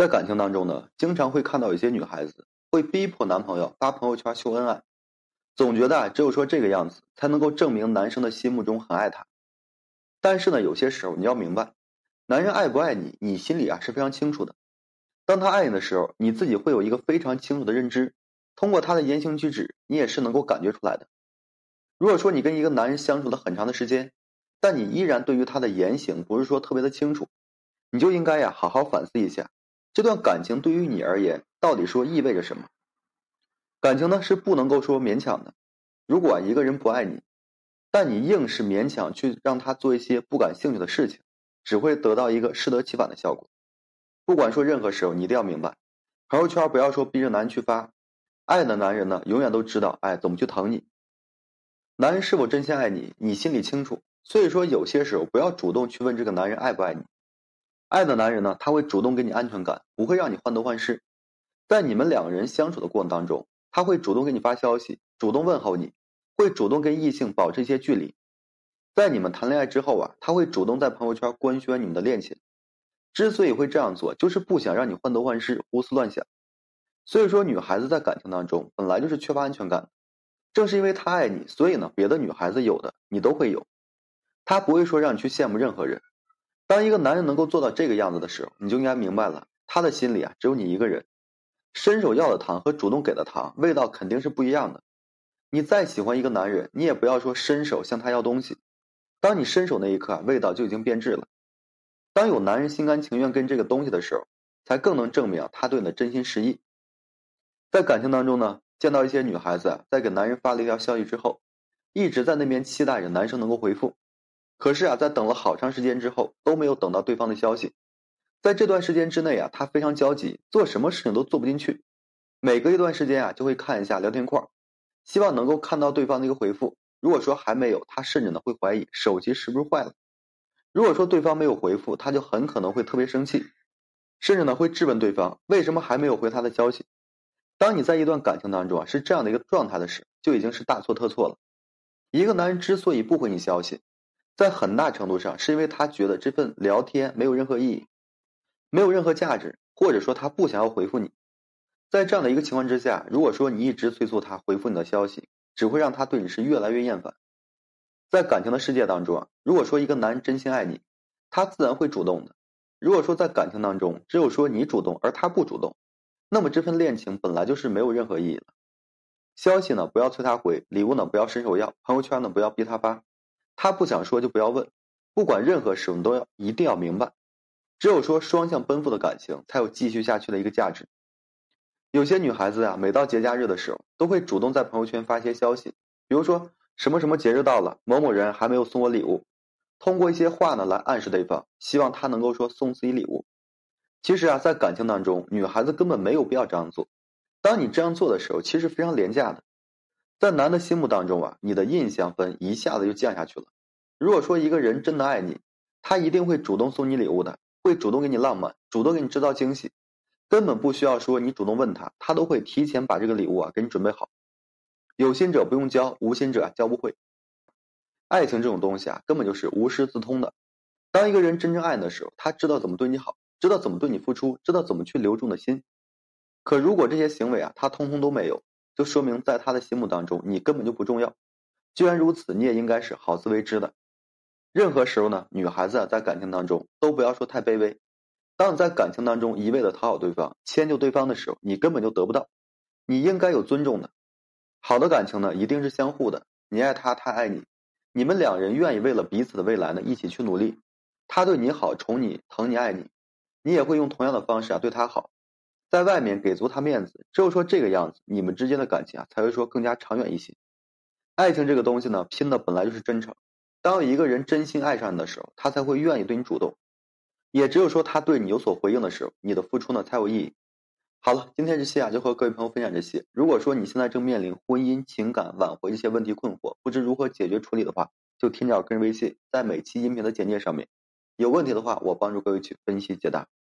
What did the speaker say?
在感情当中呢，经常会看到有些女孩子会逼迫男朋友发朋友圈秀恩爱，总觉得啊，只有说这个样子才能够证明男生的心目中很爱她。但是呢，有些时候你要明白，男人爱不爱你，你心里啊是非常清楚的。当他爱你的时候，你自己会有一个非常清楚的认知，通过他的言行举止，你也是能够感觉出来的。如果说你跟一个男人相处了很长的时间，但你依然对于他的言行不是说特别的清楚，你就应该呀好好反思一下，这段感情对于你而言到底说意味着什么？感情呢是不能够说勉强的。如果一个人不爱你，但你硬是勉强去让他做一些不感兴趣的事情，只会得到一个适得其反的效果。不管说任何时候，你一定要明白，朋友圈不要说逼着男人去发，爱的男人呢，永远都知道，哎，怎么去疼你。男人是否真心爱你，你心里清楚。所以说，有些时候不要主动去问这个男人爱不爱你。爱的男人呢，他会主动给你安全感，不会让你患得患失。在你们两个人相处的过程当中，他会主动给你发消息，主动问候你，会主动跟异性保持一些距离。在你们谈恋爱之后啊，他会主动在朋友圈官宣你们的恋情。之所以会这样做，就是不想让你患得患失、胡思乱想。所以说，女孩子在感情当中本来就是缺乏安全感。正是因为她爱你，所以呢，别的女孩子有的你都会有。她不会说让你去羡慕任何人。当一个男人能够做到这个样子的时候，你就应该明白了，他的心里啊只有你一个人。伸手要的糖和主动给的糖，味道肯定是不一样的。你再喜欢一个男人，你也不要说伸手向他要东西。当你伸手那一刻，味道就已经变质了。当有男人心甘情愿跟这个东西的时候，才更能证明他对你的真心实意。在感情当中呢，见到一些女孩子在给男人发了一条消息之后，一直在那边期待着男生能够回复，可是啊，在等了好长时间之后都没有等到对方的消息。在这段时间之内啊，他非常焦急，做什么事情都做不进去。每隔一段时间啊，就会看一下聊天框，希望能够看到对方的一个回复。如果说还没有，他甚至呢会怀疑手机是不是坏了。如果说对方没有回复，他就很可能会特别生气，甚至呢会质问对方为什么还没有回他的消息。当你在一段感情当中啊是这样的一个状态的时候，就已经是大错特错了。一个男人之所以不回你消息，在很大程度上是因为他觉得这份聊天没有任何意义，没有任何价值，或者说他不想要回复你。在这样的一个情况之下，如果说你一直催促他回复你的消息，只会让他对你是越来越厌烦。在感情的世界当中啊，如果说一个男人真心爱你，他自然会主动的。如果说在感情当中只有说你主动而他不主动，那么这份恋情本来就是没有任何意义的。消息呢不要催他回，礼物呢不要伸手要，朋友圈呢不要逼他发，他不想说就不要问。不管任何时候你都要一定要明白，只有说双向奔赴的感情才有继续下去的一个价值。有些女孩子啊，每到节假日的时候，都会主动在朋友圈发一些消息，比如说。什么什么节日到了，某某人还没有送我礼物，通过一些话呢来暗示对方，希望他能够说送自己礼物。其实啊，在感情当中，女孩子根本没有必要这样做。当你这样做的时候，其实非常廉价的。在男的心目当中啊，你的印象分一下子就降下去了。如果说一个人真的爱你，他一定会主动送你礼物的，会主动给你浪漫，主动给你制造惊喜，根本不需要说你主动问他，他都会提前把这个礼物啊给你准备好。有心者不用教，无心者教不会。爱情这种东西啊，根本就是无师自通的。当一个人真正爱你的时候，他知道怎么对你好，知道怎么对你付出，知道怎么去留住你的心。可如果这些行为啊，他通通都没有，就说明在他的心目当中，你根本就不重要。既然如此，你也应该是好自为之的。任何时候呢，女孩子在感情当中都不要说太卑微。当你在感情当中一味的讨好对方、迁就对方的时候，你根本就得不到。你应该有尊重的。好的感情呢，一定是相互的。你爱他，他爱你，你们两人愿意为了彼此的未来呢，一起去努力。他对你好，宠你，疼你，爱你，你也会用同样的方式啊对他好，在外面给足他面子。只有说这个样子，你们之间的感情啊才会说更加长远一些。爱情这个东西呢，拼的本来就是真诚。当一个人真心爱上你的时候，他才会愿意对你主动。也只有说他对你有所回应的时候，你的付出呢才有意义。好了，今天这期啊，就和各位朋友分享这些。如果说你现在正面临婚姻、情感挽回这些问题困惑，不知如何解决处理的话，就添加我个人微信，在每期音频的简介上面。有问题的话，我帮助各位去分析解答。